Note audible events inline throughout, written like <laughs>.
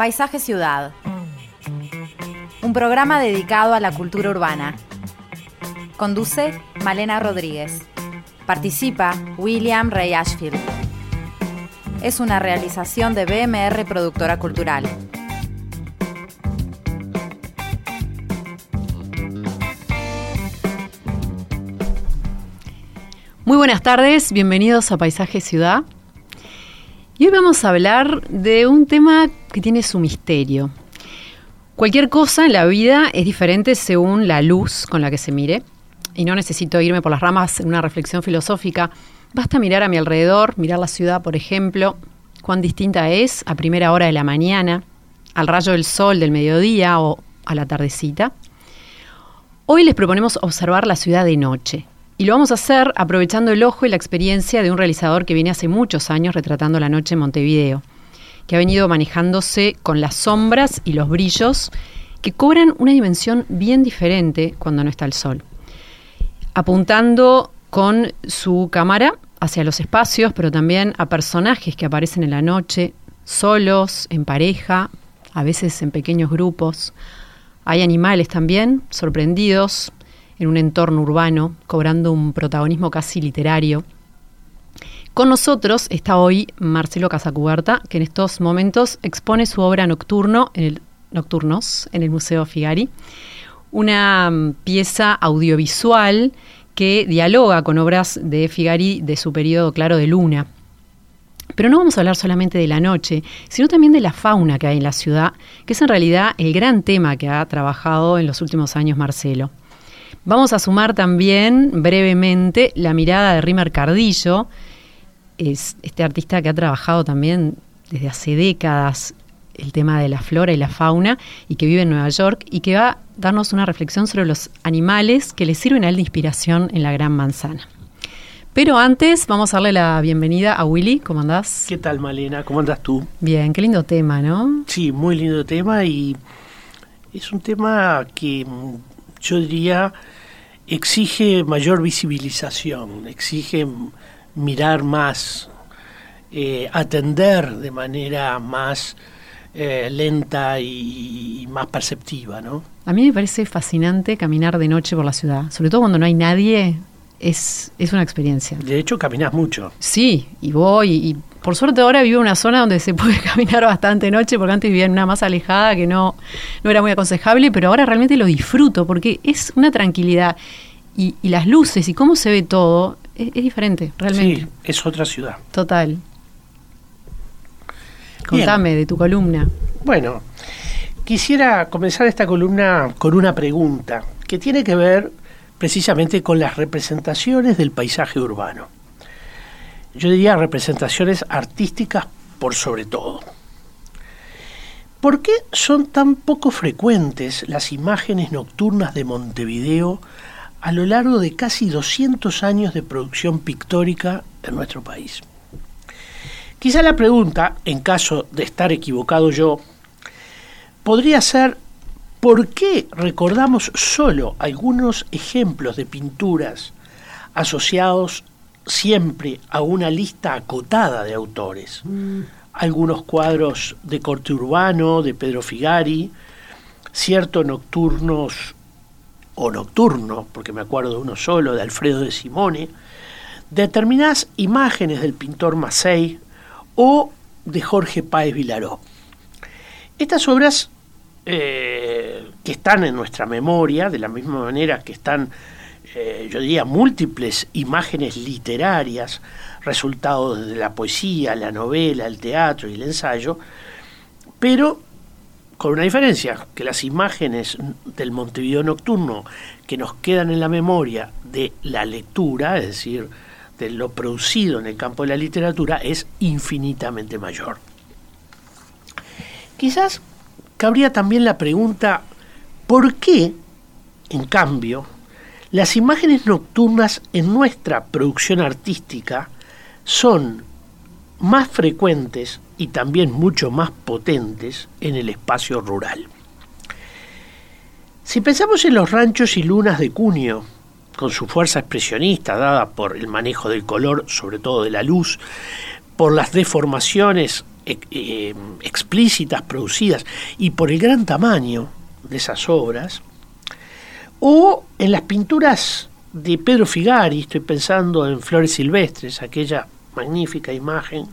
Paisaje Ciudad. Un programa dedicado a la cultura urbana. Conduce Malena Rodríguez. Participa William Ray Ashfield. Es una realización de BMR Productora Cultural. Muy buenas tardes, bienvenidos a Paisaje Ciudad. Y hoy vamos a hablar de un tema que tiene su misterio. Cualquier cosa en la vida es diferente según la luz con la que se mire. Y no necesito irme por las ramas en una reflexión filosófica. Basta mirar a mi alrededor, mirar la ciudad, por ejemplo, cuán distinta es a primera hora de la mañana, al rayo del sol del mediodía o a la tardecita. Hoy les proponemos observar la ciudad de noche, y lo vamos a hacer aprovechando el ojo y la experiencia de un realizador que viene hace muchos años retratando la noche en Montevideo, que ha venido manejándose con las sombras y los brillos que cobran una dimensión bien diferente cuando no está el sol. Apuntando con su cámara hacia los espacios, pero también a personajes que aparecen en la noche, solos, en pareja, a veces en pequeños grupos. Hay animales también, sorprendidos, en un entorno urbano, cobrando un protagonismo casi literario. Con nosotros está hoy Marcelo Casacuberta, que en estos momentos expone su obra Nocturno en el, Nocturnos en el Museo Figari, una mm, pieza audiovisual que dialoga con obras de Figari de su periodo claro de luna. Pero no vamos a hablar solamente de la noche, sino también de la fauna que hay en la ciudad, que es en realidad el gran tema que ha trabajado en los últimos años Marcelo. Vamos a sumar también brevemente la mirada de Rimer Cardillo, es este artista que ha trabajado también desde hace décadas el tema de la flora y la fauna y que vive en Nueva York y que va a darnos una reflexión sobre los animales que le sirven a él de inspiración en la Gran Manzana. Pero antes vamos a darle la bienvenida a Willy. ¿Cómo andás? ¿Qué tal, Malena? ¿Cómo andas tú? Bien, qué lindo tema, ¿no? Sí, muy lindo tema y es un tema que yo diría exige mayor visibilización, exige mirar más, eh, atender de manera más eh, lenta y, más perceptiva, ¿no? A mí me parece fascinante caminar de noche por la ciudad, sobre todo cuando no hay nadie, es, es una experiencia. De hecho, caminas mucho. Sí, y voy, y, por suerte ahora vivo en una zona donde se <laughs> puede caminar bastante noche, porque antes vivía en una más alejada que no, no era muy aconsejable, pero ahora realmente lo disfruto, porque es una tranquilidad. Y, las luces y cómo se ve todo es, diferente, realmente. Sí, es otra ciudad. Total. Contame de tu columna. Bueno, quisiera comenzar esta columna con una pregunta que tiene que ver precisamente con las representaciones del paisaje urbano. Yo diría representaciones artísticas por sobre todo. ¿Por qué son tan poco frecuentes las imágenes nocturnas de Montevideo a lo largo de casi 200 años de producción pictórica en nuestro país? Quizá la pregunta, en caso de estar equivocado yo, podría ser ¿por qué recordamos solo algunos ejemplos de pinturas asociados siempre a una lista acotada de autores? Mm. Algunos cuadros de corte urbano, de Pedro Figari, ciertos nocturnos o nocturno, porque me acuerdo de uno solo, de Alfredo de Simone, determinadas imágenes del pintor Macei o de Jorge Páez Vilaró. Estas obras eh, que están en nuestra memoria, de la misma manera que están, eh, yo diría, múltiples imágenes literarias, resultados de la poesía, la novela, el teatro y el ensayo, pero con una diferencia, que las imágenes del Montevideo nocturno que nos quedan en la memoria de la lectura, es decir, de lo producido en el campo de la literatura, es infinitamente mayor. Quizás cabría también la pregunta, ¿por qué, en cambio, las imágenes nocturnas en nuestra producción artística son más frecuentes y también mucho más potentes en el espacio rural. Si pensamos en los ranchos y lunas de Cunio, con su fuerza expresionista dada por el manejo del color, sobre todo de la luz, por las deformaciones eh, eh, explícitas producidas y por el gran tamaño de esas obras, o en las pinturas de Pedro Figari, estoy pensando en Flores Silvestres, aquella magnífica imagen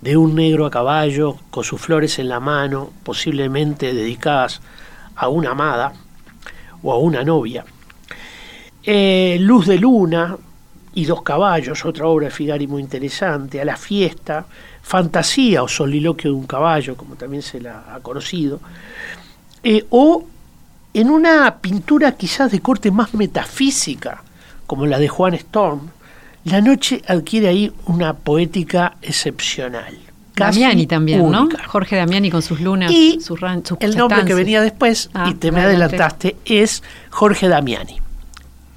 de un negro a caballo con sus flores en la mano, posiblemente dedicadas a una amada o a una novia. Eh, Luz de Luna y Dos Caballos, otra obra de Figari muy interesante, A la Fiesta, Fantasía o Soliloquio de un caballo, como también se la ha conocido, eh, o en una pintura quizás de corte más metafísica, como la de Juan Storm, la noche adquiere ahí una poética excepcional. Damiani también, ¿no? Jorge Damiani con sus lunas, y sus, El nombre que venía después, y ah, te me adelantaste, es Jorge Damiani.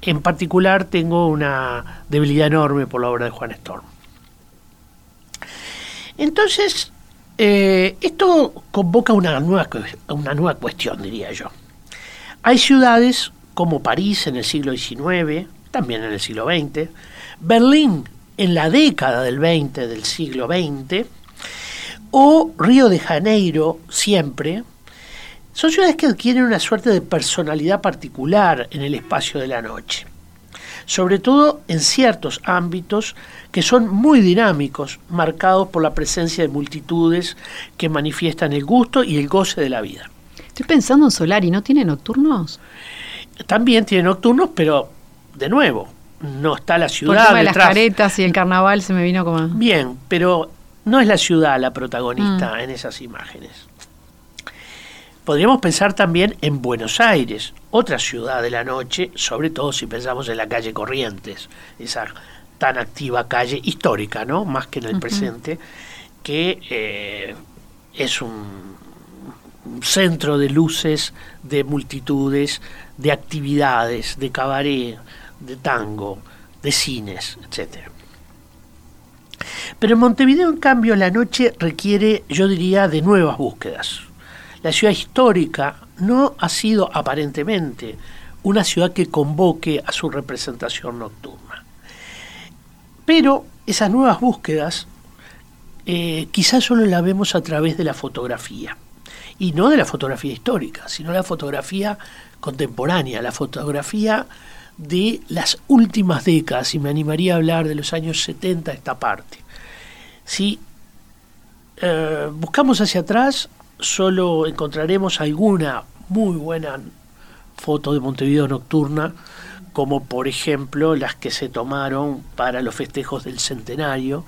En particular tengo una debilidad enorme por la obra de Juan Storm. Entonces, eh, esto convoca una nueva, una nueva cuestión, diría yo. Hay ciudades como París en el siglo XIX, también en el siglo XX, Berlín en la década del 20 del siglo XX, o Río de Janeiro siempre, son ciudades que adquieren una suerte de personalidad particular en el espacio de la noche, sobre todo en ciertos ámbitos que son muy dinámicos, marcados por la presencia de multitudes que manifiestan el gusto y el goce de la vida. Estoy pensando en Solari, ¿no tiene nocturnos? También tiene nocturnos, pero de nuevo, no está la ciudad. Por de las caretas y el carnaval se me vino como. Bien, pero no es la ciudad la protagonista mm. en esas imágenes. Podríamos pensar también en Buenos Aires, otra ciudad de la noche, sobre todo si pensamos en la calle Corrientes, esa tan activa calle histórica, ¿no? Más que en el presente, que eh, es un centro de luces, de multitudes, de actividades, de cabaret, de tango, de cines, etc. Pero en Montevideo, en cambio, la noche requiere, yo diría, de nuevas búsquedas. La ciudad histórica no ha sido aparentemente una ciudad que convoque a su representación nocturna. Pero esas nuevas búsquedas eh, quizás solo la vemos a través de la fotografía. Y no de la fotografía histórica, sino la fotografía contemporánea, la fotografía de las últimas décadas, y me animaría a hablar de los años 70 esta parte. Si eh, buscamos hacia atrás, solo encontraremos alguna muy buena foto de Montevideo nocturna, como por ejemplo las que se tomaron para los festejos del centenario,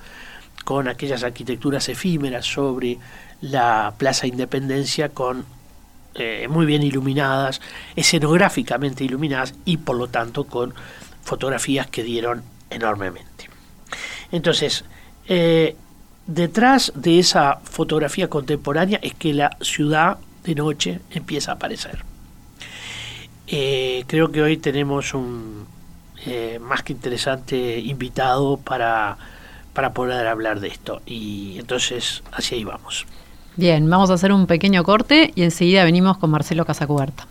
con aquellas arquitecturas efímeras sobre la Plaza Independencia con eh, muy bien iluminadas, escenográficamente iluminadas y por lo tanto con fotografías que dieron enormemente. Entonces, eh, detrás de esa fotografía contemporánea es que la ciudad de noche empieza a aparecer. Eh, creo que hoy tenemos un más que interesante invitado para, para poder hablar de esto y entonces hacia ahí vamos. Bien, vamos a hacer un pequeño corte y enseguida venimos con Marcelo Casacuberta.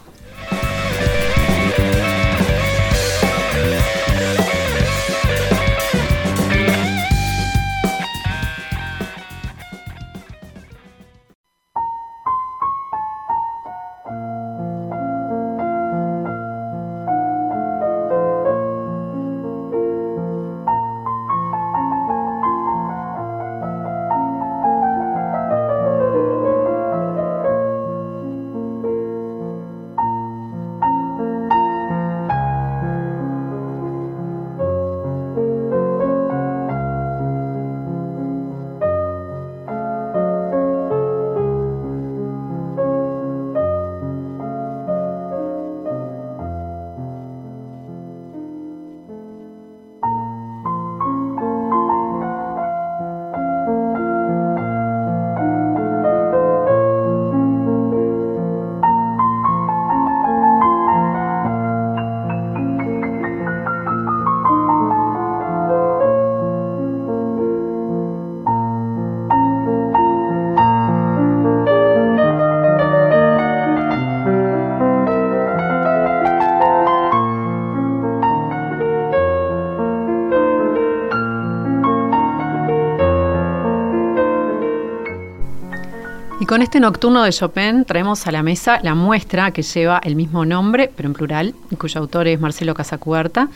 Con este nocturno de Chopin traemos a la mesa la muestra que lleva el mismo nombre, pero en plural, y cuyo autor es Marcelo Casacuberta.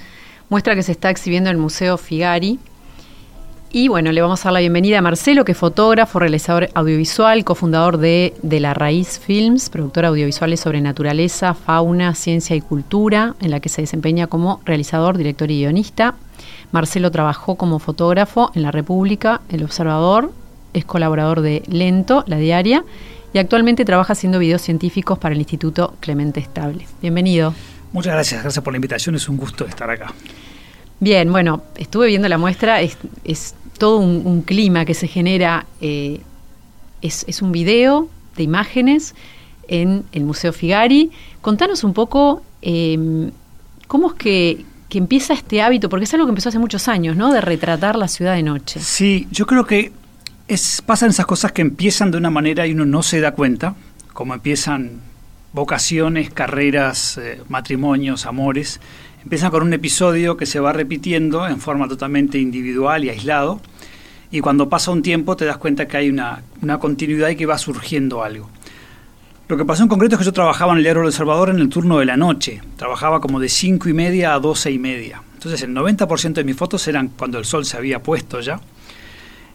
Muestra que se está exhibiendo en el Museo Figari. Y bueno, le vamos a dar la bienvenida a Marcelo, que es fotógrafo, realizador audiovisual, cofundador de De la Raíz Films, productora audiovisuales sobre naturaleza, fauna, ciencia y cultura, en la que se desempeña como realizador, director y guionista. Marcelo trabajó como fotógrafo en La República, El Observador, es colaborador de Lento, la diaria, y actualmente trabaja haciendo videos científicos para el Instituto Clemente Estable. Bienvenido. Muchas gracias, gracias por la invitación, es un gusto estar acá. Bien, bueno, estuve viendo la muestra, es, todo un, clima que se genera, eh, es, un video de imágenes en el Museo Figari. Contanos un poco em, cómo es que, empieza este hábito, porque es algo que empezó hace muchos años, ¿no? De retratar la ciudad de noche. Sí, yo creo que es, pasan esas cosas que empiezan de una manera y uno no se da cuenta, como empiezan vocaciones, carreras, eh, matrimonios, amores. Empiezan con un episodio que se va repitiendo en forma totalmente individual y aislado. Y cuando pasa un tiempo te das cuenta que hay una, continuidad y que va surgiendo algo. Lo que pasó en concreto es que yo trabajaba en el Diario El Salvador en el turno de la noche. Trabajaba como de 5 y media a 12 y media. Entonces el 90% de mis fotos eran cuando el sol se había puesto ya.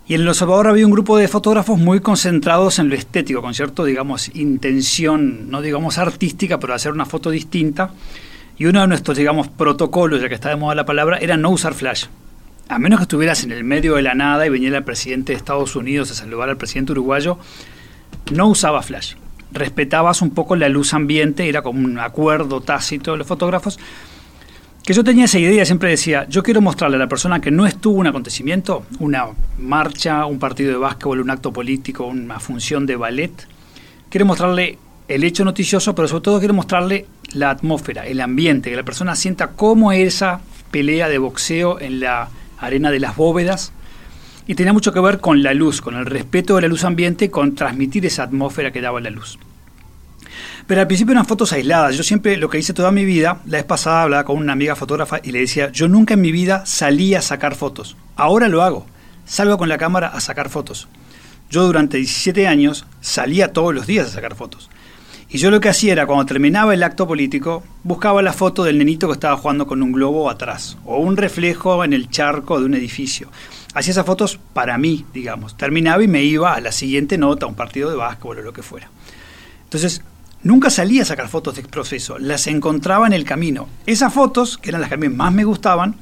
Y en El Salvador había un grupo de fotógrafos muy concentrados en lo estético, con cierto, digamos, intención, no digamos artística, pero hacer una foto distinta. Y uno de nuestros, digamos, protocolos, ya que está de moda la palabra, era no usar flash. A menos que estuvieras en el medio de la nada y viniera el presidente de Estados Unidos a saludar al presidente uruguayo, no usaba flash. Respetabas un poco la luz ambiente, era como un acuerdo tácito de los fotógrafos que yo tenía esa idea, siempre decía, yo quiero mostrarle a la persona que no estuvo un acontecimiento, una marcha, un partido de básquetbol, un acto político, una función de ballet, quiero mostrarle el hecho noticioso, pero sobre todo quiero mostrarle la atmósfera, el ambiente, que la persona sienta cómo esa pelea de boxeo en la arena de las bóvedas. Y tenía mucho que ver con la luz, con el respeto de la luz ambiente, con transmitir esa atmósfera que daba la luz. Pero al principio eran fotos aisladas. Yo siempre, lo que hice toda mi vida, la vez pasada hablaba con una amiga fotógrafa y le decía, yo nunca en mi vida salí a sacar fotos. Ahora lo hago. Salgo con la cámara a sacar fotos. Yo durante 17 años salía todos los días a sacar fotos. Y yo lo que hacía era, cuando terminaba el acto político, buscaba la foto del nenito que estaba jugando con un globo atrás, o un reflejo en el charco de un edificio. Hacía esas fotos para mí, digamos. Terminaba y me iba a la siguiente nota, a un partido de básquetbol o lo que fuera. Entonces, Nunca salía a sacar fotos de proceso, las encontraba en el camino. Esas fotos, que eran las que a mí más me gustaban,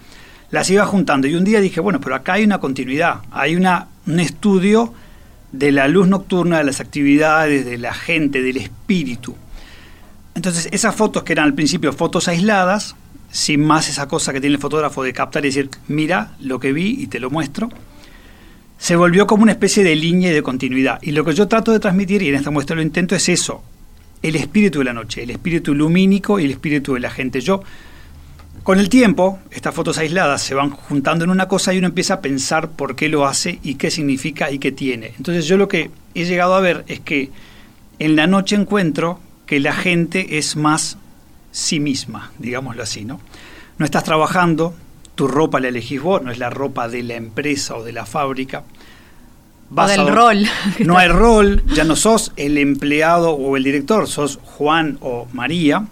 las iba juntando. Y un día dije, bueno, pero acá hay una continuidad, hay un estudio de la luz nocturna, de las actividades, de la gente, del espíritu. Entonces, esas fotos que eran al principio fotos aisladas, sin más esa cosa que tiene el fotógrafo de captar y decir, mira lo que vi y te lo muestro, se volvió como una especie de línea y de continuidad. Y lo que yo trato de transmitir, y en esta muestra lo intento, es eso, el espíritu de la noche, el espíritu lumínico y el espíritu de la gente. Yo, con el tiempo, estas fotos aisladas se van juntando en una cosa y uno empieza a pensar por qué lo hace y qué significa y qué tiene. Entonces yo lo que he llegado a ver es que en la noche encuentro que la gente es más sí misma, digámoslo así, ¿no? No estás trabajando, tu ropa la elegís vos, no es la ropa de la empresa o de la fábrica del rol. <laughs> No hay rol, ya no sos el empleado o el director, sos Juan o María.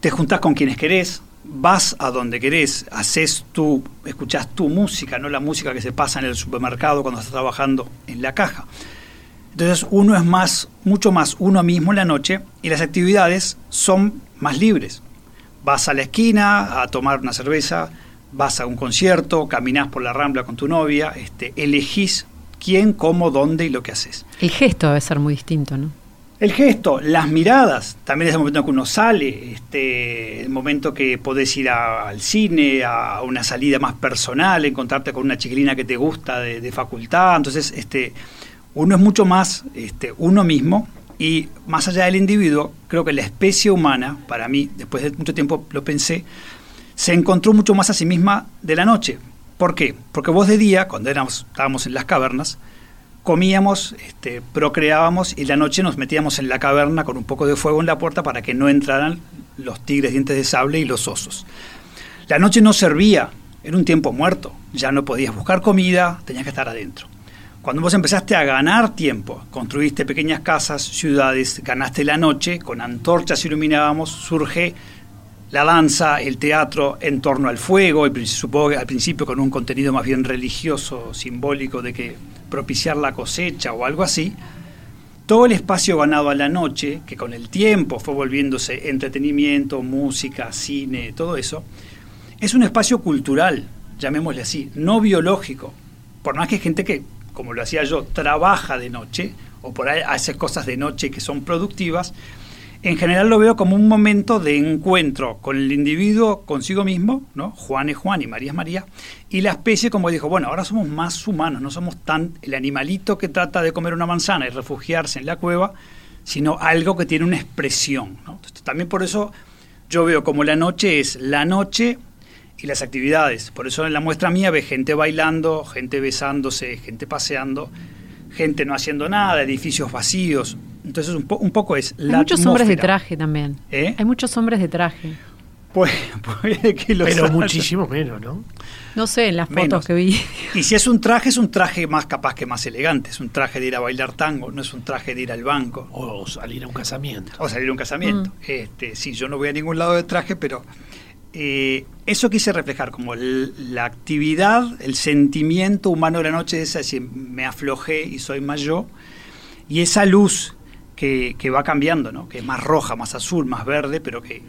Te juntás con quienes querés, vas a donde querés, haces tu, escuchás tu música, no la música que se pasa en el supermercado cuando estás trabajando en la caja. Entonces uno es más, mucho más uno mismo en la noche y las actividades son más libres. Vas a la esquina a tomar una cerveza, vas a un concierto, caminás por la rambla con tu novia, este, elegís quién, cómo, dónde y lo que haces. El gesto debe ser muy distinto, ¿no? El gesto, las miradas, también es el momento en que uno sale, este, el momento que podés ir al cine, a una salida más personal, encontrarte con una chiquilina que te gusta de, facultad, entonces este, uno es mucho más este, uno mismo y más allá del individuo, creo que la especie humana, para mí, después de mucho tiempo lo pensé, se encontró mucho más a sí misma de la noche. ¿Por qué? Porque vos de día, cuando estábamos en las cavernas, comíamos, este, procreábamos y la noche nos metíamos en la caverna con un poco de fuego en la puerta para que no entraran los tigres dientes de sable y los osos. La noche no servía, era un tiempo muerto, ya no podías buscar comida, tenías que estar adentro. cuando vos empezaste a ganar tiempo, construiste pequeñas casas, ciudades, ganaste la noche, con antorchas iluminábamos, surge la danza, el teatro en torno al fuego, supongo que al principio con un contenido más bien religioso, simbólico de que propiciar la cosecha o algo así, todo el espacio ganado a la noche, que con el tiempo fue volviéndose entretenimiento, música, cine, todo eso, es un espacio cultural, llamémosle así, no biológico. Por más que gente que, como lo hacía yo, trabaja de noche, o por ahí hace cosas de noche que son productivas, en general lo veo como un momento de encuentro con el individuo consigo mismo, ¿no? Juan es Juan y María es María, y la especie como dijo, bueno, ahora somos más humanos, no somos tan el animalito que trata de comer una manzana y refugiarse en la cueva, sino algo que tiene una expresión. también por eso yo veo como la noche es la noche y las actividades. Por eso en la muestra mía ve gente bailando, gente besándose, gente paseando, gente no haciendo nada, edificios vacíos. Entonces un, un poco es la Hay muchos hombres de traje también. ¿Eh? Hay muchos hombres de traje. Pues, <laughs> puede que lo Pero muchísimo menos, ¿no? No sé, en las fotos que vi. Y si es un traje, es un traje más capaz que más elegante. Es un traje de ir a bailar tango, no es un traje de ir al banco. O salir a un casamiento. O salir a un casamiento. Mm. Este, sí, yo no voy a ningún lado de traje, pero eh, eso quise reflejar, como la actividad, el sentimiento humano de la noche, es así, me aflojé y soy más yo, y esa luz que, va cambiando, ¿no? que es más roja, más azul, más verde, pero que...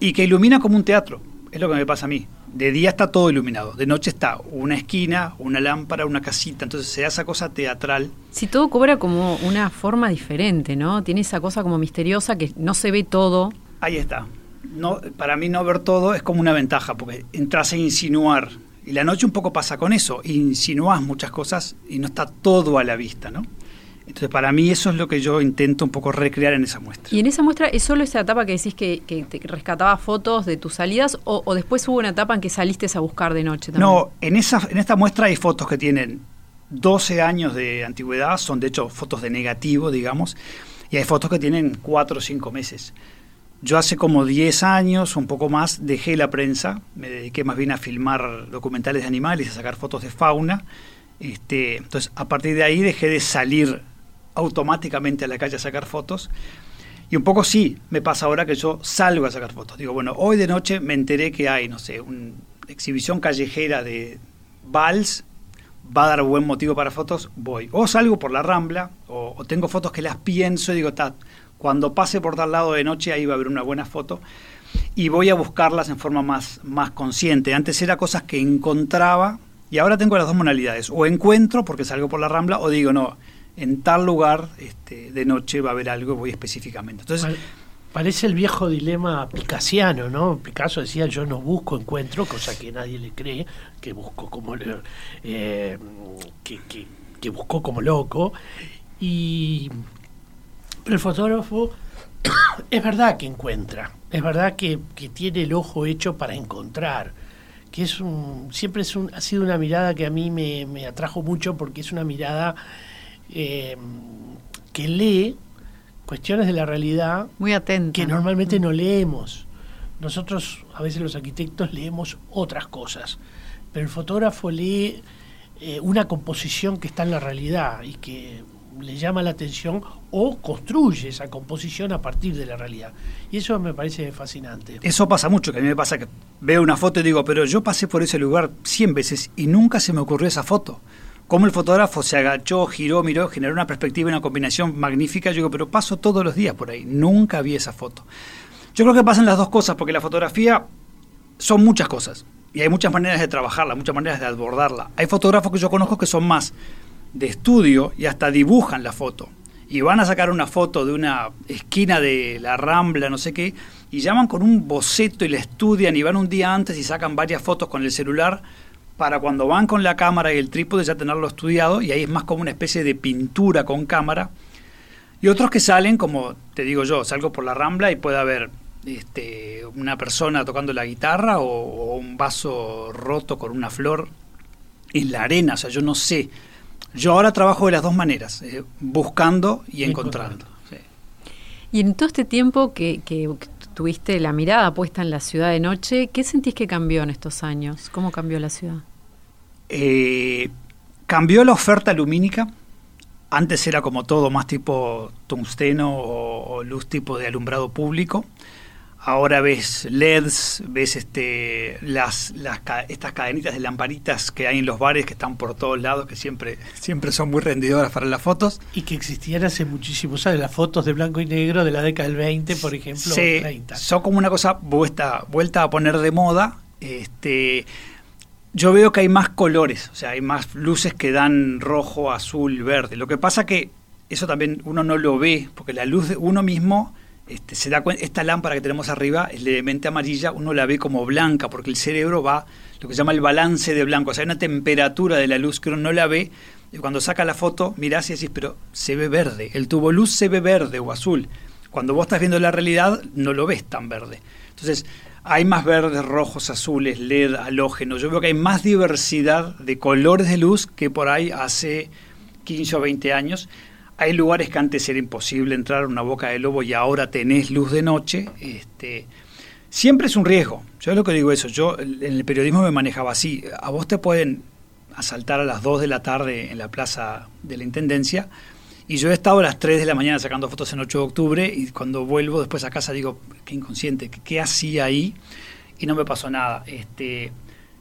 y que ilumina como un teatro, es lo que me pasa a mí. De día está todo iluminado, de noche está una esquina, una lámpara, una casita, entonces se da esa cosa teatral. Si todo cobra como una forma diferente, ¿no? Tiene esa cosa como misteriosa que no se ve todo. Ahí está, no, para mí no ver todo es como una ventaja, porque entras a insinuar. Y la noche un poco pasa con eso, insinúas muchas cosas y no está todo a la vista, ¿no? Entonces, para mí eso es lo que yo intento un poco recrear en esa muestra. ¿Y en esa muestra es solo esa etapa que decís que, que te rescataba fotos de tus salidas o, después hubo una etapa en que saliste a buscar de noche también? No, en, esa, en esta muestra hay fotos que tienen 12 años de antigüedad, son de hecho fotos de negativo, digamos, y hay fotos que tienen 4 o 5 meses. Yo hace como 10 años, un poco más, dejé la prensa, me dediqué más bien a filmar documentales de animales, a sacar fotos de fauna. Este, entonces, a partir de ahí dejé de salir automáticamente a la calle a sacar fotos. Y un poco sí, me pasa ahora que yo salgo a sacar fotos. Digo, bueno, hoy de noche me enteré que hay, no sé, una exhibición callejera de vals, va a dar buen motivo para fotos, voy. O salgo por la rambla, o, tengo fotos que las pienso y digo, cuando pase por tal lado de noche, ahí va a haber una buena foto. Y voy a buscarlas en forma más, más consciente. Antes era cosas que encontraba y ahora tengo las dos modalidades. O encuentro porque salgo por la rambla o digo, no, en tal lugar este, de noche va a haber algo, voy específicamente. Entonces, Parece el viejo dilema picasiano, ¿no? Picasso decía yo no busco encuentro, cosa que nadie le cree, que busco como eh, que, que, que buscó como loco. Y el fotógrafo <coughs> es verdad que encuentra, es verdad que, tiene el ojo hecho para encontrar, que es un, siempre es un, ha sido una mirada que a mí me, atrajo mucho porque es una mirada eh, que lee cuestiones de la realidad muy atenta que normalmente no leemos. Nosotros, a veces los arquitectos, leemos otras cosas, pero el fotógrafo lee eh, una composición que está en la realidad y que le llama la atención o construye esa composición a partir de la realidad. Y eso me parece fascinante. Eso pasa mucho, que a mí me pasa que veo una foto y digo, pero yo pasé por ese lugar 100 veces y nunca se me ocurrió esa foto. Como el fotógrafo se agachó, giró, miró, generó una perspectiva y una combinación magnífica, yo digo, pero paso todos los días por ahí, nunca vi esa foto. Yo creo que pasan las dos cosas, porque la fotografía son muchas cosas. Y hay muchas maneras de trabajarla, muchas maneras de abordarla. Hay fotógrafos que yo conozco que son más de estudio y hasta dibujan la foto. Y van a sacar una foto de una esquina de la Rambla, no sé qué, y llaman con un boceto y la estudian y van un día antes y sacan varias fotos con el celular para cuando van con la cámara y el trípode ya tenerlo estudiado y ahí es más como una especie de pintura con cámara. Y otros que salen, como te digo yo, salgo por la Rambla y puede haber este, una persona tocando la guitarra o, o un vaso roto con una flor en la arena, o sea, yo no sé yo ahora trabajo de las dos maneras, eh, buscando y encontrando. Y en todo este tiempo que, tuviste la mirada puesta en la ciudad de noche, ¿qué sentís que cambió en estos años? ¿Cómo cambió la ciudad? Eh, cambió la oferta lumínica. Antes era como todo más tipo tungsteno o, o luz tipo de alumbrado público. Ahora ves LEDs, ves este, las, las, estas cadenitas de lamparitas que hay en los bares que están por todos lados, que siempre, siempre son muy rendidoras para las fotos. Y que existían hace muchísimos años, las fotos de blanco y negro de la década del 20, por ejemplo, sí, 30. Son como una cosa vuelta, vuelta a poner de moda. Este, yo veo que hay más colores, o sea, hay más luces que dan rojo, azul, verde. Lo que pasa que eso también uno no lo ve, porque la luz de uno mismo este, se da esta lámpara que tenemos arriba es levemente amarilla, uno la ve como blanca, porque el cerebro va, lo que se llama el balance de blanco, o sea, hay una temperatura de la luz que uno no la ve, y cuando saca la foto, mirás y decís, pero se ve verde, el tubo luz se ve verde o azul. Cuando vos estás viendo la realidad, no lo ves tan verde. Entonces, hay más verdes, rojos, azules, LED, halógeno. Yo veo que hay más diversidad de colores de luz que por ahí hace 15 o 20 años. Hay lugares que antes era imposible entrar a una boca de lobo y ahora tenés luz de noche. Este, siempre es un riesgo. Yo es lo que digo eso. Yo en el periodismo me manejaba así. A vos te pueden asaltar a las 2 de la tarde en la plaza de la Intendencia y yo he estado a las 3 de la mañana sacando fotos en 8 de octubre y cuando vuelvo después a casa digo, qué inconsciente, qué, hacía ahí y no me pasó nada. Este,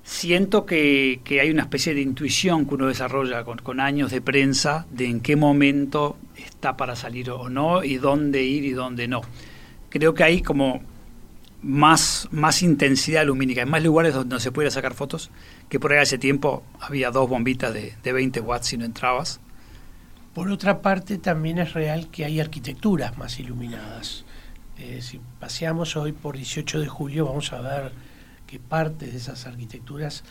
siento que, que, hay una especie de intuición que uno desarrolla con, con, años de prensa de en qué momento está para salir o no y dónde ir y dónde no. Creo que hay como más, más intensidad lumínica, hay más lugares donde no se puede sacar fotos, que por ahí hace tiempo había dos bombitas de, de 20 watts y no entrabas. Por otra parte, también es real que hay arquitecturas más iluminadas. Eh, si paseamos hoy por 18 de julio, vamos a ver que partes de esas arquitecturas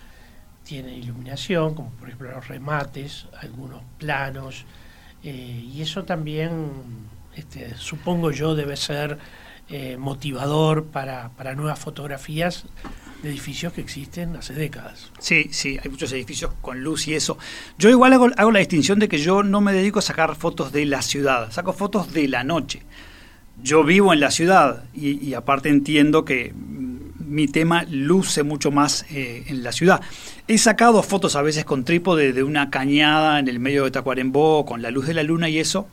tienen iluminación, como por ejemplo los remates, algunos planos, eh, y eso también, este, supongo yo, debe ser eh, motivador para, para nuevas fotografías edificios que existen hace décadas. Sí, sí, hay muchos edificios con luz y eso. Yo igual hago, la distinción de que yo no me dedico a sacar fotos de la ciudad, saco fotos de la noche. Yo vivo en la ciudad y, y aparte entiendo que mi tema luce mucho más eh, en la ciudad. He sacado fotos a veces con trípode de una cañada en el medio de Tacuarembó, con la luz de la luna y eso,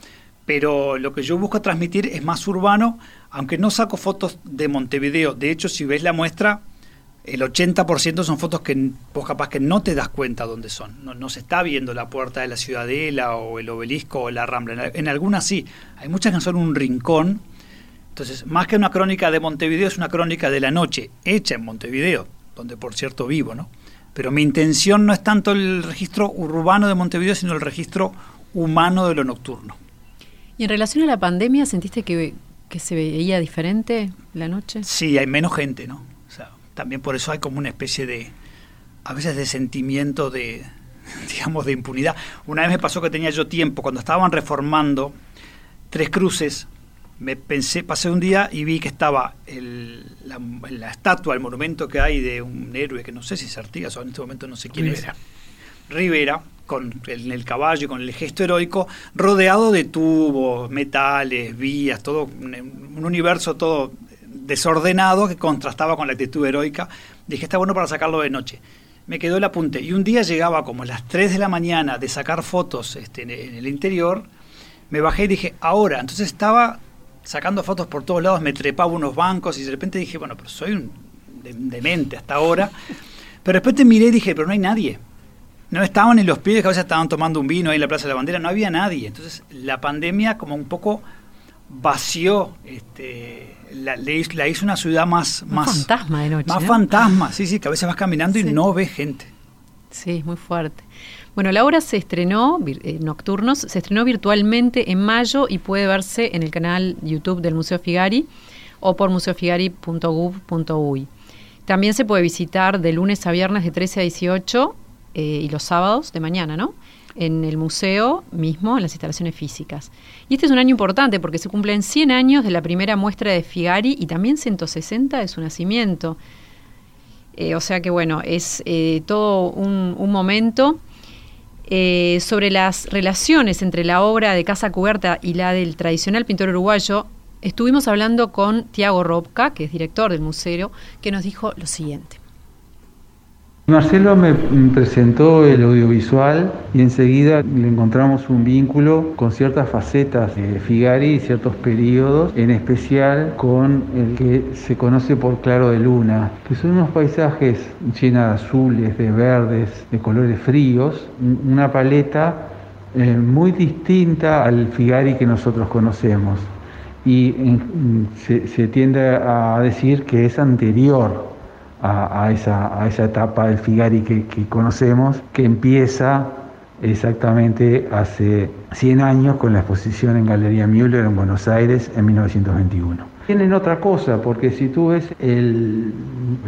pero lo que yo busco transmitir es más urbano, aunque no saco fotos de Montevideo. De hecho, si ves la muestra, el 80% son fotos que vos capaz que no te das cuenta dónde son. No, no, se está viendo la puerta de la ciudadela o el obelisco o la rambla. En, en, algunas sí. Hay muchas que son un rincón. Entonces, más que una crónica de Montevideo, es una crónica de la noche, hecha en Montevideo, donde por cierto vivo, ¿no? Pero mi intención no es tanto el registro urbano de Montevideo, sino el registro humano de lo nocturno. ¿Y en relación a la pandemia, sentiste que, que se veía diferente la noche? Sí, hay menos gente, ¿no? También por eso hay como una especie de, a veces de sentimiento de, <laughs> digamos, de impunidad. Una vez me pasó que tenía yo tiempo, cuando estaban reformando Tres Cruces, me pensé, pasé un día y vi que estaba el, la, la, estatua, el monumento que hay de un héroe que no sé si es Artigas o en este momento no sé quién Rivera. es. Rivera, con el, el, caballo, con el gesto heroico, rodeado de tubos, metales, vías, todo un, un universo todo desordenado que contrastaba con la actitud heroica. Dije, está bueno para sacarlo de noche. Me quedó el apunte. Y un día llegaba como a las 3 de la mañana de sacar fotos este, en, en el interior. Me bajé y dije, ahora. Entonces estaba sacando fotos por todos lados, me trepaba unos bancos y de repente dije, bueno, pero soy un demente hasta ahora. Pero de repente miré y dije, pero no hay nadie. No estaban ni los pibes que a veces estaban tomando un vino ahí en la Plaza de la Bandera, no había nadie. Entonces la pandemia como un poco vació este, la, la, hizo una ciudad más... Más, más fantasma de noche. Más fantasma, sí, sí, que a veces vas caminando sí. y no ves gente. Sí, muy fuerte. Bueno, la obra se estrenó, eh, Nocturnos, se estrenó virtualmente en mayo y puede verse en el canal YouTube del Museo Figari o por museofigari.gov.uy. También se puede visitar de lunes a viernes de 13 a 18 eh, y los sábados de mañana, ¿no? En el museo mismo, en las instalaciones físicas. Y este es un año importante porque se cumplen 100 años de la primera muestra de Figari y también 160 de su nacimiento. Eh, o sea que bueno, es eh, todo un, momento. Eh, sobre las relaciones entre la obra de Casa Cubierta y la del tradicional pintor uruguayo, estuvimos hablando con Tiago Robka, que es director del museo, que nos dijo lo siguiente. Marcelo me presentó el audiovisual y enseguida le encontramos un vínculo con ciertas facetas de Figari y ciertos periodos, en especial con el que se conoce por Claro de Luna, que son unos paisajes llenos de azules, de verdes, de colores fríos, una paleta eh, muy distinta al Figari que nosotros conocemos. Y se, se tiende a decir que es anterior a, esa, a esa, etapa del Figari que, conocemos, que empieza exactamente hace 100 años con la exposición en Galería Müller en Buenos Aires en 1921. Tienen otra cosa, porque si tú ves el,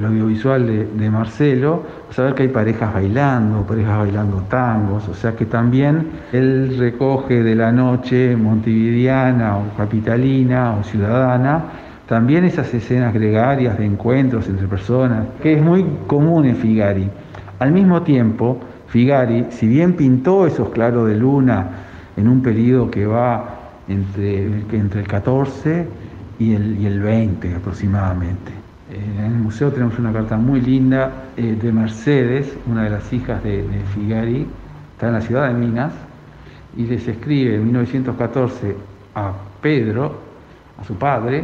audiovisual de, Marcelo, vas a ver que hay parejas bailando, parejas bailando tangos, o sea que también él recoge de la noche montevideana o capitalina o ciudadana también esas escenas gregarias de encuentros entre personas, que es muy común en Figari. Al mismo tiempo, Figari, si bien pintó esos claros de luna en un periodo que va entre, el 14 y el, y el 20 aproximadamente. En el museo tenemos una carta muy linda eh, de Mercedes, una de las hijas de, de Figari, está en la ciudad de Minas, y les escribe en 1914 a Pedro, a su padre,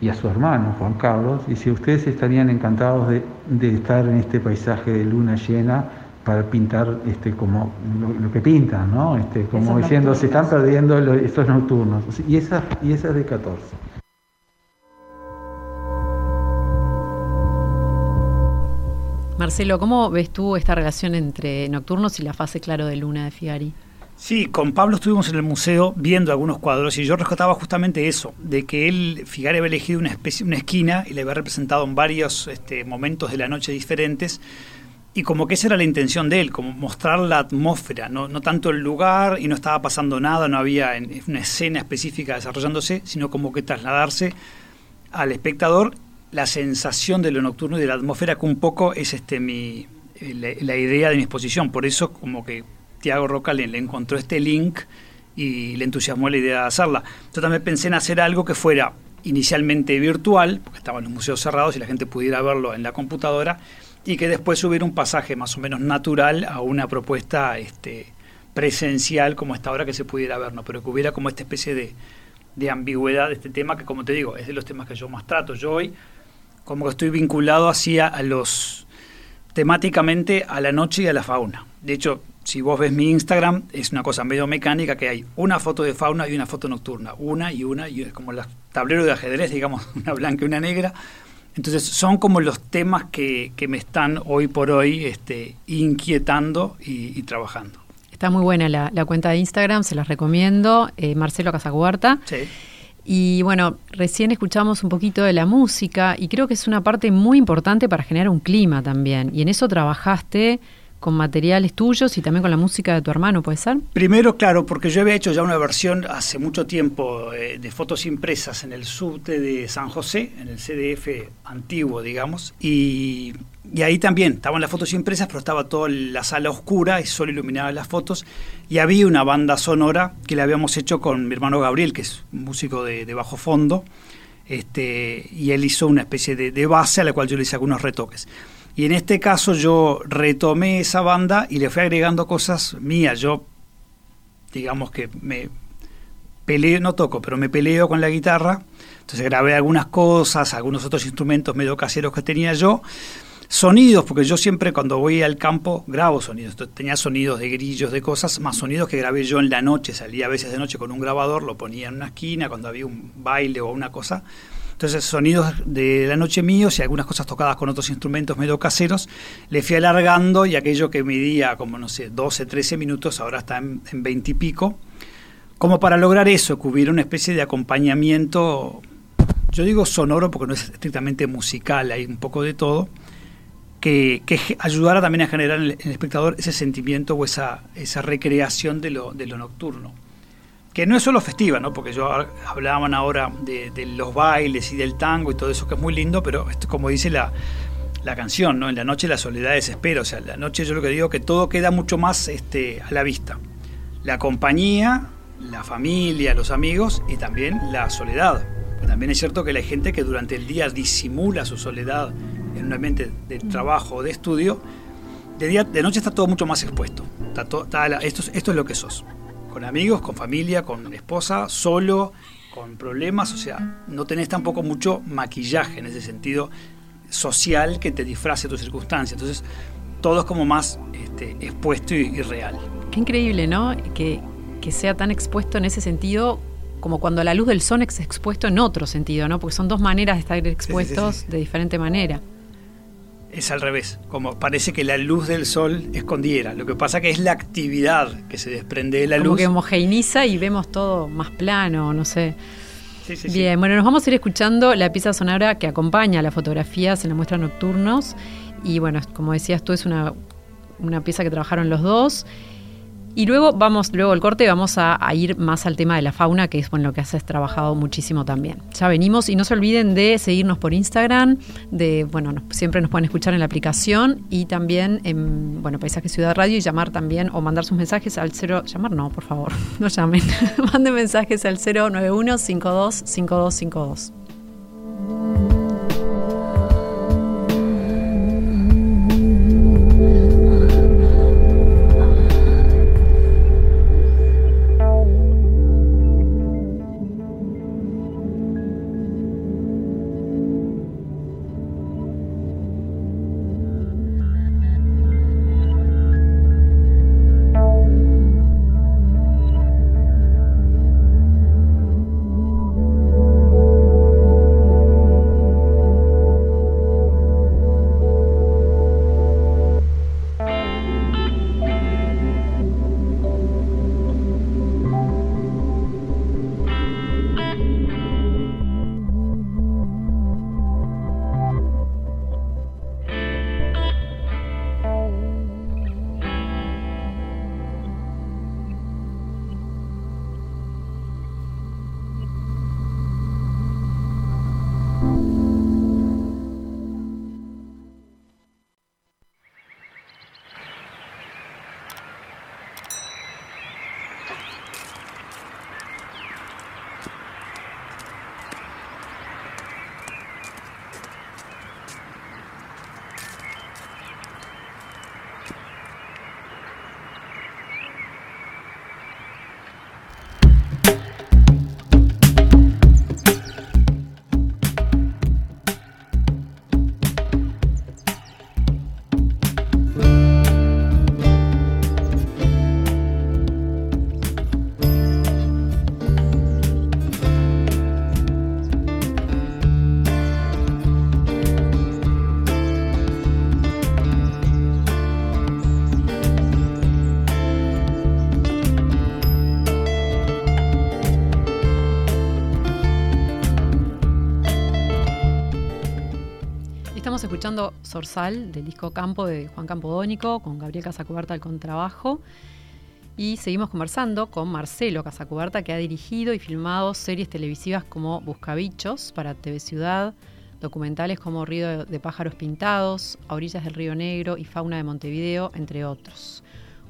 y a su hermano Juan Carlos, y si ustedes estarían encantados de, estar en este paisaje de luna llena para pintar este como lo, que pintan, ¿no? Este, como diciendo, se están perdiendo estos nocturnos. Y esa, y esa es de 14. Marcelo, ¿cómo ves tú esta relación entre nocturnos y la fase claro de luna de Figari? Sí, con Pablo estuvimos en el museo viendo algunos cuadros y yo rescataba justamente eso, de que él, Figari había elegido una, especie, una esquina y le había representado en varios este, momentos de la noche diferentes y como que esa era la intención de él, como mostrar la atmósfera, no, no tanto el lugar y no estaba pasando nada, no había una escena específica desarrollándose, sino como que trasladarse al espectador la sensación de lo nocturno y de la atmósfera que un poco es este mi la idea de mi exposición, por eso como que Tiago Roca le, encontró este link y le entusiasmó la idea de hacerla. Yo también pensé en hacer algo que fuera inicialmente virtual, porque estaban los museos cerrados y la gente pudiera verlo en la computadora, y que después hubiera un pasaje más o menos natural a una propuesta este, presencial como esta hora que se pudiera ver, ¿no? pero que hubiera como esta especie de, de ambigüedad de este tema que, como te digo, es de los temas que yo más trato. Yo hoy como que estoy vinculado hacia a los temáticamente a la noche y a la fauna. De hecho, si vos ves mi Instagram, es una cosa medio mecánica que hay una foto de fauna y una foto nocturna, una y una, y es como el tablero de ajedrez, digamos, <laughs> una blanca y una negra. Entonces son como los temas que, me están hoy por hoy este, inquietando y, trabajando. Está muy buena la, cuenta de Instagram, se las recomiendo, eh, Marcelo Casacuarta. Sí. Y bueno, recién escuchamos un poquito de la música y creo que es una parte muy importante para generar un clima también. Y en eso trabajaste con materiales tuyos y también con la música de tu hermano, ¿puede ser? Primero, claro, porque yo había hecho ya una versión hace mucho tiempo eh, de fotos impresas en el subte de San José, en el CDF antiguo, digamos, y, ahí también estaban las fotos impresas, pero estaba toda la sala oscura y solo iluminaba las fotos, y había una banda sonora que le habíamos hecho con mi hermano Gabriel, que es músico de, bajo fondo, este, y él hizo una especie de, de base a la cual yo le hice algunos retoques. Y en este caso yo retomé esa banda y le fui agregando cosas mías. Yo, digamos que me peleo, no toco, pero me peleo con la guitarra. Entonces grabé algunas cosas, algunos otros instrumentos medio caseros que tenía yo. Sonidos, porque yo siempre cuando voy al campo grabo sonidos. tenía sonidos de grillos, de cosas, más sonidos que grabé yo en la noche. Salía a veces de noche con un grabador, lo ponía en una esquina cuando había un baile o una cosa entonces, sonidos de la noche míos y algunas cosas tocadas con otros instrumentos medio caseros, le fui alargando y aquello que medía como, no sé, 12, 13 minutos, ahora está en, 20 y pico. Como para lograr eso, que hubiera una especie de acompañamiento, yo digo sonoro porque no es estrictamente musical, hay un poco de todo, que, ayudara también a generar en el, espectador ese sentimiento o esa, esa recreación de lo, de lo nocturno que no es solo festiva, ¿no? porque yo hablaban ahora de, los bailes y del tango y todo eso que es muy lindo, pero esto, como dice la, canción, ¿no? en la noche la soledad desespera, o sea, en la noche yo lo que digo que todo queda mucho más este, a la vista. La compañía, la familia, los amigos y también la soledad. también es cierto que hay gente que durante el día disimula su soledad en un ambiente de trabajo o de estudio de, día, de noche está todo mucho más expuesto. esto, esto es lo que sos. Con amigos, con familia, con esposa, solo, con problemas. O sea, no tenés tampoco mucho maquillaje en ese sentido social que te disfrace tus circunstancias. Entonces, todo es como más este, expuesto y, real. Qué increíble, ¿no? Que, que sea tan expuesto en ese sentido como cuando la luz del sol es expuesto en otro sentido, ¿no? Porque son dos maneras de estar expuestos de diferente manera. Es al revés, como parece que la luz del sol escondiera. Lo que pasa que es la actividad que se desprende de la como luz. que homogeneiza y vemos todo más plano, no sé. Bien, bueno, nos vamos a ir escuchando la pieza sonora que acompaña a las fotografías en la muestra nocturnos. Y bueno, como decías tú, es una, una pieza que trabajaron los dos. Y luego vamos, luego el corte, vamos a, ir más al tema de la fauna, que es bueno, lo que has trabajado muchísimo también. Ya venimos y no se olviden de seguirnos por Instagram, de bueno, siempre nos pueden escuchar en la aplicación y también en bueno, Paisaje Ciudad Radio y llamar también o mandar sus mensajes al cero, llamar no, por favor, <laughs> no llamen. <laughs> Manden mensajes al 091 52 5252. Escuchando Sorsal del disco Campo de Juan Campodónico con Gabriel Casacuberta al contrabajo. Y seguimos conversando con Marcelo Casacuberta, que ha dirigido y filmado series televisivas como Buscabichos para TV Ciudad, documentales como Río de Pájaros Pintados, A Orillas del Río Negro y Fauna de Montevideo, entre otros.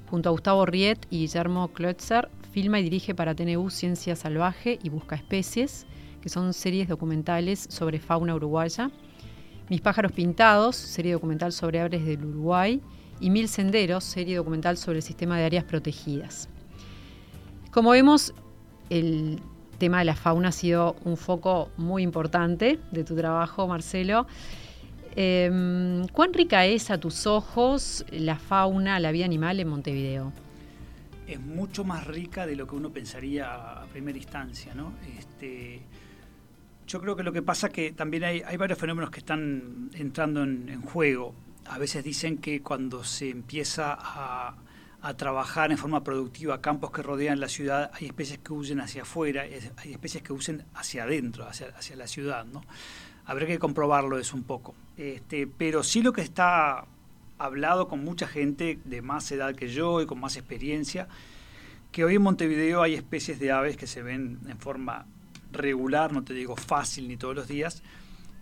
Junto a Gustavo Riet y Guillermo Klötzer, filma y dirige para TNU Ciencia Salvaje y Busca Especies, que son series documentales sobre fauna uruguaya mis pájaros pintados, serie documental sobre aves del Uruguay, y Mil Senderos, serie documental sobre el sistema de áreas protegidas. Como vemos, el tema de la fauna ha sido un foco muy importante de tu trabajo, Marcelo. Em, ¿Cuán rica es a tus ojos la fauna, la vida animal en Montevideo? Es mucho más rica de lo que uno pensaría a primera instancia, ¿no? Este, yo creo que lo que pasa es que también hay, varios fenómenos que están entrando en, juego. A veces dicen que cuando se empieza a, trabajar en forma productiva campos que rodean la ciudad, hay especies que huyen hacia afuera, hay especies que huyen hacia adentro, hacia, hacia la ciudad. ¿no? Habrá que comprobarlo eso un poco. Este, pero sí lo que está hablado con mucha gente de más edad que yo y con más experiencia, que hoy en Montevideo hay especies de aves que se ven en forma regular, no te digo fácil ni todos los días,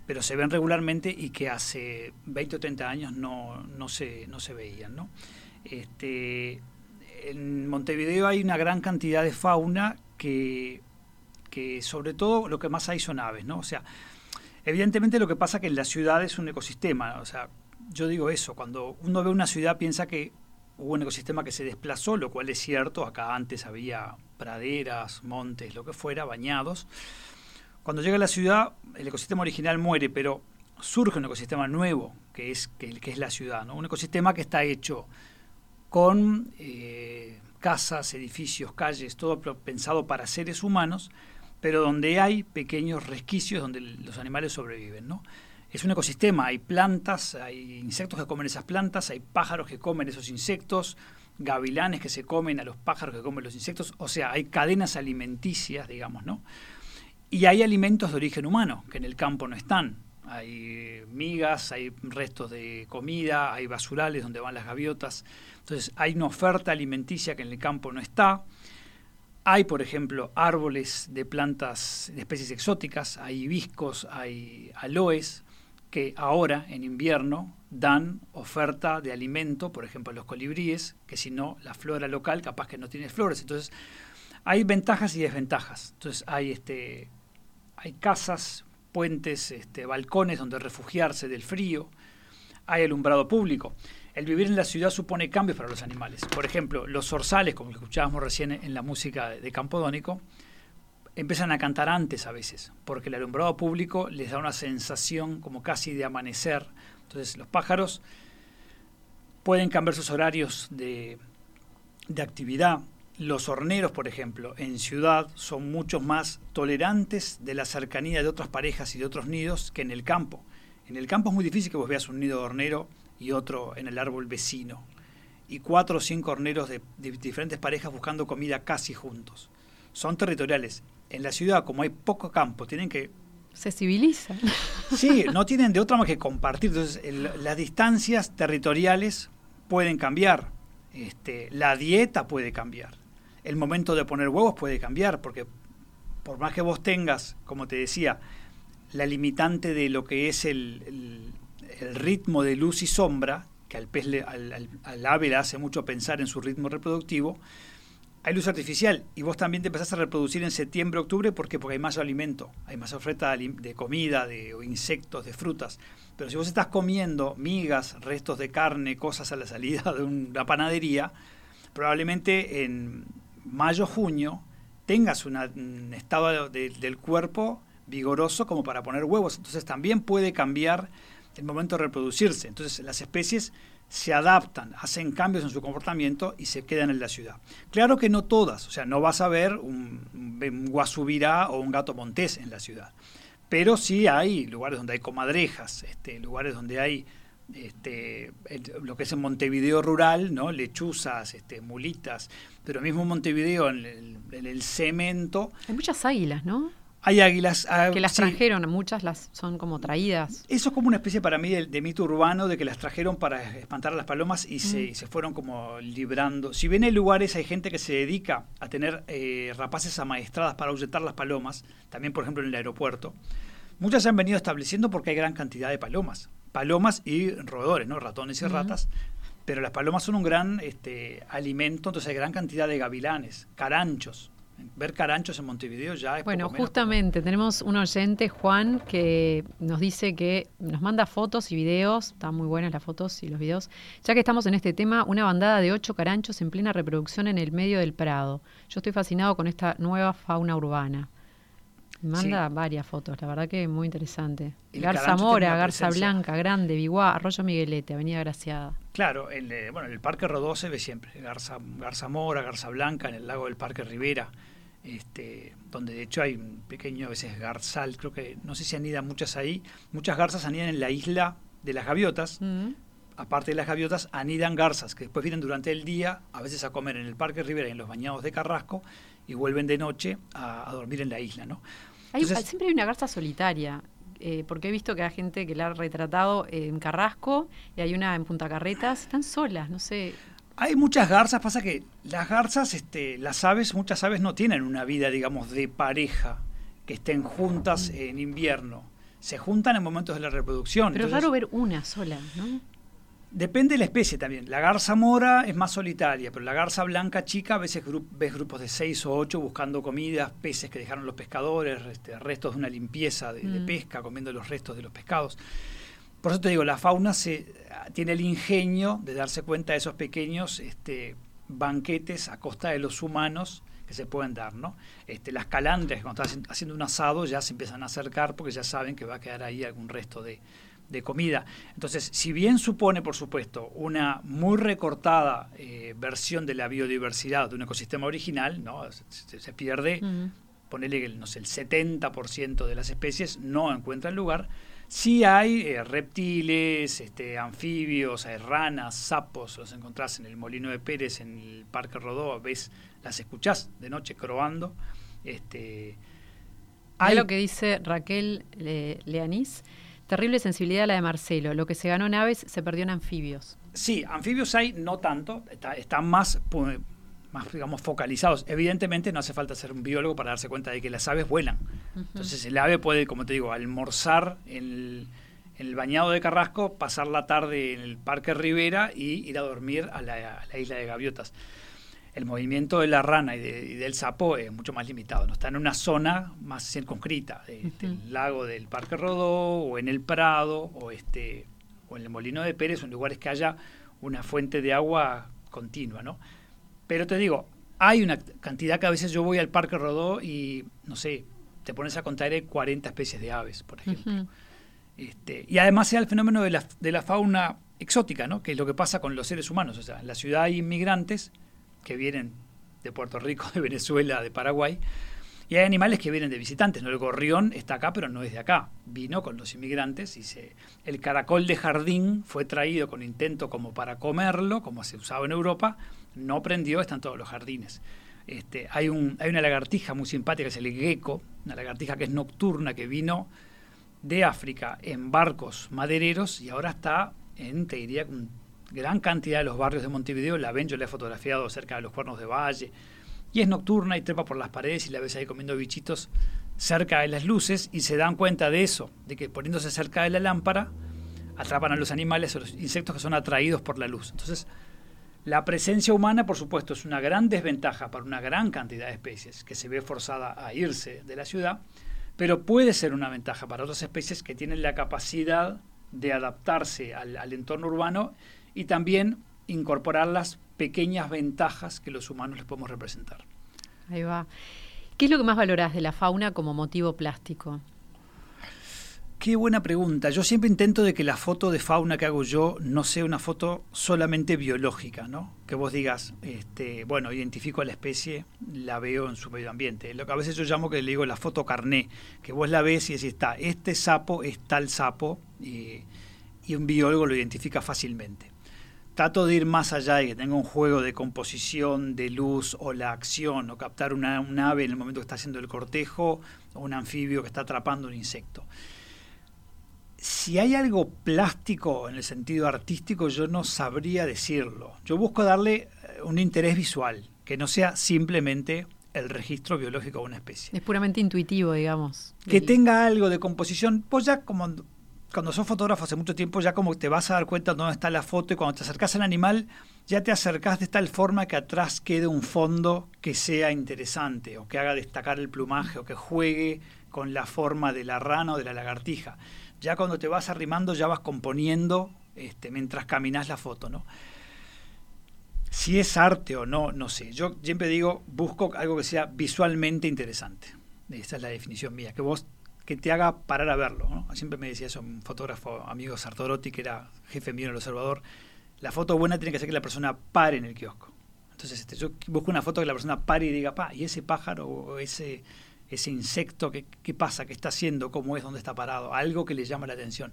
pero se ven regularmente y que hace 20 o 30 años no, no, se, no se veían. ¿no? Este, en Montevideo hay una gran cantidad de fauna que, que sobre todo lo que más hay son aves. ¿no? O sea, evidentemente lo que pasa es que en la ciudad es un ecosistema, o sea, yo digo eso, cuando uno ve una ciudad piensa que hubo un ecosistema que se desplazó, lo cual es cierto, acá antes había praderas, montes, lo que fuera, bañados. Cuando llega a la ciudad, el ecosistema original muere, pero surge un ecosistema nuevo, que es, que, es la ciudad, ¿no? un ecosistema que está hecho con eh, casas, edificios, calles, todo pensado para seres humanos, pero donde hay pequeños resquicios donde los animales sobreviven. ¿no? Es un ecosistema, hay plantas, hay insectos que comen esas plantas, hay pájaros que comen esos insectos, gavilanes que se comen a los pájaros que comen los insectos, o sea, hay cadenas alimenticias, digamos, ¿no? Y hay alimentos de origen humano que en el campo no están. Hay migas, hay restos de comida, hay basurales donde van las gaviotas. Entonces hay una oferta alimenticia que en el campo no está. Hay, por ejemplo, árboles de plantas de especies exóticas, hay hibiscos, hay aloes, que ahora, en invierno, dan oferta de alimento, por ejemplo, los colibríes, que si no, la flora local capaz que no tiene flores. Entonces, hay ventajas y desventajas. Entonces, hay, este, hay casas, puentes, este, balcones donde refugiarse del frío, hay alumbrado público. El vivir en la ciudad supone cambios para los animales. Por ejemplo, los zorzales, como escuchábamos recién en la música de Campodónico, empiezan a cantar antes a veces, porque el alumbrado público les da una sensación como casi de amanecer. Entonces los pájaros pueden cambiar sus horarios de, de actividad. Los horneros, por ejemplo, en ciudad son mucho más tolerantes de la cercanía de otras parejas y de otros nidos que en el campo. En el campo es muy difícil que vos veas un nido de hornero y otro en el árbol vecino. Y cuatro o cinco horneros de diferentes parejas buscando comida casi juntos. Son territoriales en la ciudad, como hay poco campo, tienen que... Se civilizan. Sí, <laughs> no tienen de otra más que compartir. Entonces, las distancias territoriales pueden cambiar. Este, la dieta puede cambiar. El momento de poner huevos puede cambiar, porque por más que vos tengas, como te decía, la limitante de lo que es el, el, ritmo de luz y sombra, que al, pez al, al ave le hace mucho pensar en su ritmo reproductivo, hay luz artificial y vos también te empezás a reproducir en septiembre, octubre, porque porque hay más alimento, hay más oferta de comida, de insectos, de frutas. Pero si vos estás comiendo migas, restos de carne, cosas a la salida <laughs> de una panadería, probablemente en mayo, junio tengas un estado del cuerpo vigoroso como para poner huevos. Entonces también puede cambiar el momento de reproducirse. Entonces las especies se adaptan, hacen cambios en su comportamiento y se quedan en la ciudad. Claro que no todas, o sea, no vas a ver un, un guasubirá o un gato montés en la ciudad, pero sí hay lugares donde hay comadrejas, este, lugares donde hay este, lo que es en Montevideo rural, ¿no? lechuzas, este, mulitas, pero mismo Montevideo, en el, en el cemento... Hay muchas águilas, ¿no? Hay águilas. Ah, que las trajeron, muchas las son como traídas. Eso es como una especie para mí de, mito urbano de que las trajeron para espantar a las palomas y, se, mm. se, fueron como librando. Si bien hay lugares, hay gente que se dedica a tener eh, rapaces amaestradas para ahuyentar las palomas, también por ejemplo en el aeropuerto, muchas se han venido estableciendo porque hay gran cantidad de palomas. Palomas y roedores, ¿no? ratones y ratas. Pero las palomas son un gran este, alimento, entonces hay gran cantidad de gavilanes, caranchos, ver caranchos en Montevideo ya es Bueno, justamente tenemos un oyente, Juan, que nos dice que nos manda fotos y videos, están muy buenas las fotos y los videos, ya que estamos en este tema, una bandada de ocho caranchos en plena reproducción en el medio del Prado. Yo estoy fascinado con esta nueva fauna urbana. Manda varias fotos, la verdad que es muy interesante. Garza Mora, Garza Blanca, Grande, Biguá, Arroyo Miguelete, Avenida Graciada. Claro, el, eh, bueno, el Parque Rodó se ve siempre, Garza, Garza Mora, Garza Blanca, en el lago del Parque Rivera, este, donde de hecho hay un pequeño, a veces garzal, creo que, no sé si anidan muchas ahí, muchas garzas anidan en la isla de las gaviotas, aparte de las gaviotas, anidan garzas, que después vienen durante el día, a veces a comer en el Parque Rivera y en los bañados de Carrasco, y vuelven de noche a, dormir en la isla, ¿no? Siempre hay una garza solitaria. Eh, porque he visto que hay gente que la ha retratado en Carrasco y hay una en Punta Carretas, están solas, no sé. Hay muchas garzas, pasa que las garzas, este, las aves, muchas aves no tienen una vida, digamos, de pareja, que estén juntas en invierno. Se juntan en momentos de la reproducción. Pero es raro ver una sola, ¿no? Depende de la especie también. La garza mora es más solitaria, pero la garza blanca chica a veces ves grupos de seis o ocho buscando comidas, peces que dejaron los pescadores, este, restos de una limpieza de, mm. pesca, comiendo los restos de los pescados. Por eso te digo, la fauna se, tiene el ingenio de darse cuenta de esos pequeños este, banquetes a costa de los humanos que se pueden dar, ¿no? Este, las calandrias, cuando están haciendo un asado, ya se empiezan a acercar porque ya saben que va a quedar ahí algún resto de, de comida. Entonces, si bien supone, por supuesto, una muy recortada eh, versión de la biodiversidad de un ecosistema original, ¿no? se, pierde, ponele no sé, el 70% de las especies no encuentran lugar. Sí hay eh, reptiles, este, anfibios, hay ranas, sapos, los encontrás en el Molino de Pérez, en el Parque Rodó, ves, las escuchás de noche croando. Este, hay lo que dice Raquel Leanís Terrible sensibilidad la de Marcelo. Lo que se ganó en aves se perdió en anfibios. Sí, anfibios hay, no tanto, están más, más, digamos, focalizados. Evidentemente no hace falta ser un biólogo para darse cuenta de que las aves vuelan. Entonces el ave puede, como te digo, almorzar en el, bañado de Carrasco, pasar la tarde en el Parque Rivera y ir a dormir a la, a la isla de Gaviotas el movimiento de la rana y, del sapo es mucho más limitado, no está en una zona más circunscrita, del lago del Parque Rodó o en el Prado o este o en el Molino de Pérez o en lugares que haya una fuente de agua continua, ¿no? Pero te digo, hay una cantidad que a veces yo voy al Parque Rodó y no sé, te pones a contar 40 especies de aves, por ejemplo. este, y además sea el fenómeno de la, de la fauna exótica, ¿no? Que es lo que pasa con los seres humanos, o sea, en la ciudad hay inmigrantes que vienen de Puerto Rico, <laughs> de Venezuela, de Paraguay, y hay animales que vienen de visitantes. ¿no? El gorrión está acá, pero no es de acá. Vino con los inmigrantes y se, el caracol de jardín fue traído con intento como para comerlo, como se usaba en Europa. No prendió, están todos los jardines. Este, hay, hay una lagartija muy simpática, que es el gecko, una lagartija que es nocturna, que vino de África en barcos madereros y ahora está en, te diría, un gran cantidad de los barrios de Montevideo la ven, yo la he fotografiado cerca de los cuernos de valle, y es nocturna y trepa por las paredes y la ves ahí comiendo bichitos cerca de las luces y se dan cuenta de eso, de que poniéndose cerca de la lámpara atrapan a los animales o los insectos que son atraídos por la luz. Entonces, la presencia humana, por supuesto, es una gran desventaja para una gran cantidad de especies que se ve forzada a irse de la ciudad, pero puede ser una ventaja para otras especies que tienen la capacidad de adaptarse al, al entorno urbano y también incorporar las pequeñas ventajas que los humanos les podemos representar. Ahí va. ¿Qué es lo que más valorás de la fauna como motivo plástico? Qué buena pregunta. Yo siempre intento de que la foto de fauna que hago yo no sea una foto solamente biológica, ¿no? Que vos digas, este, bueno, identifico a la especie, la veo en su medio ambiente. Lo que a veces yo llamo que le digo la foto carné, que vos la ves y decís, está, este sapo es tal sapo y un biólogo lo identifica fácilmente trato de ir más allá y que tenga un juego de composición, de luz o la acción, o captar una, un ave en el momento que está haciendo el cortejo, o un anfibio que está atrapando un insecto. Si hay algo plástico en el sentido artístico, yo no sabría decirlo. Yo busco darle eh, un interés visual, que no sea simplemente el registro biológico de una especie. Es puramente intuitivo, digamos. Que tenga algo de composición, pues ya como cuando sos fotógrafo hace mucho tiempo ya como te vas a dar cuenta de dónde está la foto y cuando te acercas al animal ya te acercas de tal forma que atrás quede un fondo que sea interesante o que haga destacar el plumaje o que juegue con la forma de la rana o de la lagartija. Ya cuando te vas arrimando ya vas componiendo este, mientras caminas la foto, ¿no? Si es arte o no, no sé. Yo siempre digo, busco algo que sea visualmente interesante. Esa es la definición mía, que vos que te haga parar a verlo. Siempre me decía eso un fotógrafo amigo Sartorotti, que era jefe mío en el observador. La foto buena tiene que ser que la persona pare en el kiosco. Entonces este, yo busco una foto que la persona pare y diga, pa, ¿y ese pájaro o ese, ese insecto qué, qué pasa? ¿Qué está haciendo? ¿Cómo es? ¿Dónde está parado? Algo que le llama la atención.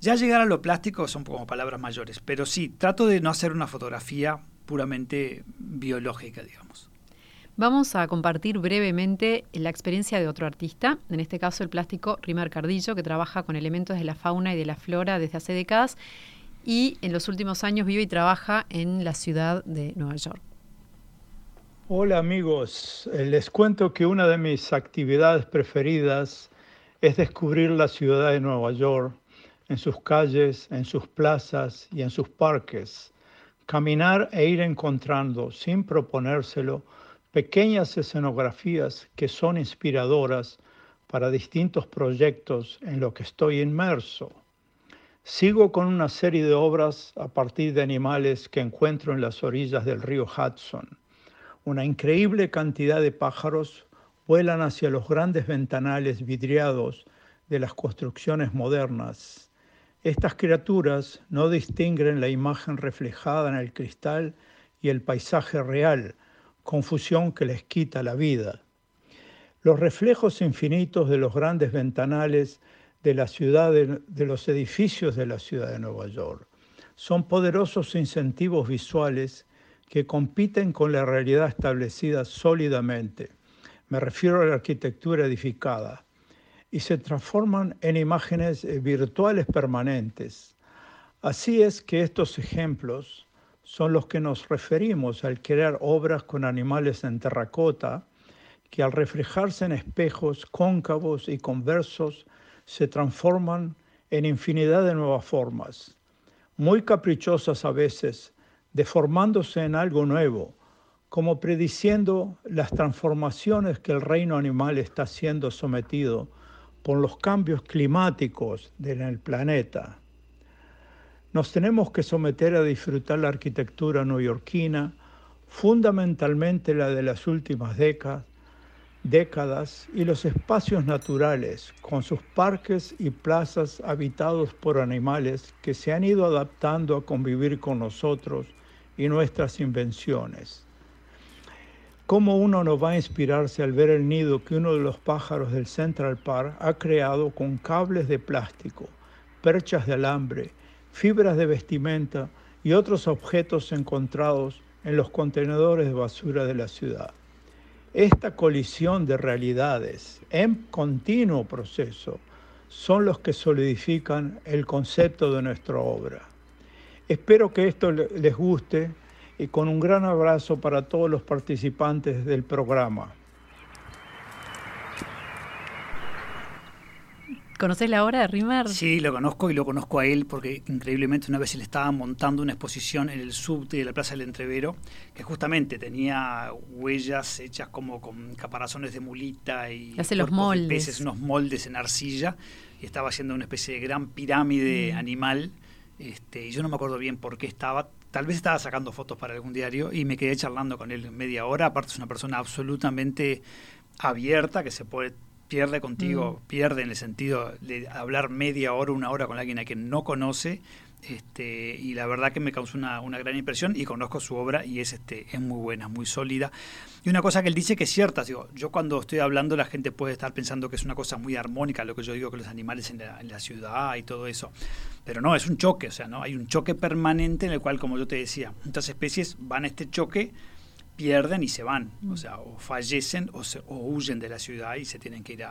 Ya llegar a lo plástico son como palabras mayores, pero sí, trato de no hacer una fotografía puramente biológica, digamos. Vamos a compartir brevemente la experiencia de otro artista, en este caso el plástico Rimer Cardillo, que trabaja con elementos de la fauna y de la flora desde hace décadas y en los últimos años vive y trabaja en la ciudad de Nueva York. Hola amigos, eh, les cuento que una de mis actividades preferidas es descubrir la ciudad de Nueva York en sus calles, en sus plazas y en sus parques. Caminar e ir encontrando, sin proponérselo, pequeñas escenografías que son inspiradoras para distintos proyectos en los que estoy inmerso. Sigo con una serie de obras a partir de animales que encuentro en las orillas del río Hudson. Una increíble cantidad de pájaros vuelan hacia los grandes ventanales vidriados de las construcciones modernas. Estas criaturas no distinguen la imagen reflejada en el cristal y el paisaje real, confusión que les quita la vida. Los reflejos infinitos de los grandes ventanales de la ciudad, de, los edificios de la ciudad de Nueva York. Son poderosos incentivos visuales que compiten con la realidad establecida sólidamente. Me refiero a la arquitectura edificada. Y se transforman en imágenes eh, virtuales permanentes. Así es que estos ejemplos son los que nos referimos al crear obras con animales en terracota, que al reflejarse en espejos cóncavos y conversos se transforman en infinidad de nuevas formas, muy caprichosas a veces, deformándose en algo nuevo, como prediciendo las transformaciones que el reino animal está siendo sometido por los cambios climáticos en el planeta. Nos tenemos que someter a disfrutar la arquitectura neoyorquina, fundamentalmente la de las últimas décadas, décadas y los espacios naturales, con sus parques y plazas habitados por animales que se han ido adaptando a convivir con nosotros y nuestras invenciones. ¿Cómo uno no va a inspirarse al ver el nido que uno de los pájaros del Central Park ha creado con cables de plástico, perchas de alambre, fibras de vestimenta y otros objetos encontrados en los contenedores de basura de la ciudad? Esta colisión de realidades en continuo proceso son los que solidifican el concepto de nuestra obra. Espero que esto les guste y con un gran abrazo para todos los participantes del programa. ¿Conoces la obra de Rimmer? Sí, lo conozco y lo conozco a él porque increíblemente una vez le estaba montando una exposición en el subte de la Plaza del Entrevero que justamente tenía huellas hechas como con caparazones de mulita y hace los moldes. peces, unos moldes en arcilla y estaba haciendo una especie de gran pirámide mm. animal. Este, y yo no me acuerdo bien por qué estaba, tal vez estaba sacando fotos para algún diario y me quedé charlando con él media hora. Aparte es una persona absolutamente abierta que se puede pierde contigo, mm. pierde en el sentido de hablar media hora, una hora con alguien a quien no conoce. Este, y la verdad que me causó una, gran impresión y conozco su obra y es, este, es muy buena, muy sólida. Y una cosa que él dice que es cierta, digo, yo cuando estoy hablando la gente puede estar pensando que es una cosa muy armónica, lo que yo digo que los animales en la, en la ciudad y todo eso, pero no, es un choque, o sea, ¿no? hay un choque permanente en el cual, como yo te decía, muchas especies van a este choque pierden y se van, o sea, o fallecen o, huyen de la ciudad y se tienen que ir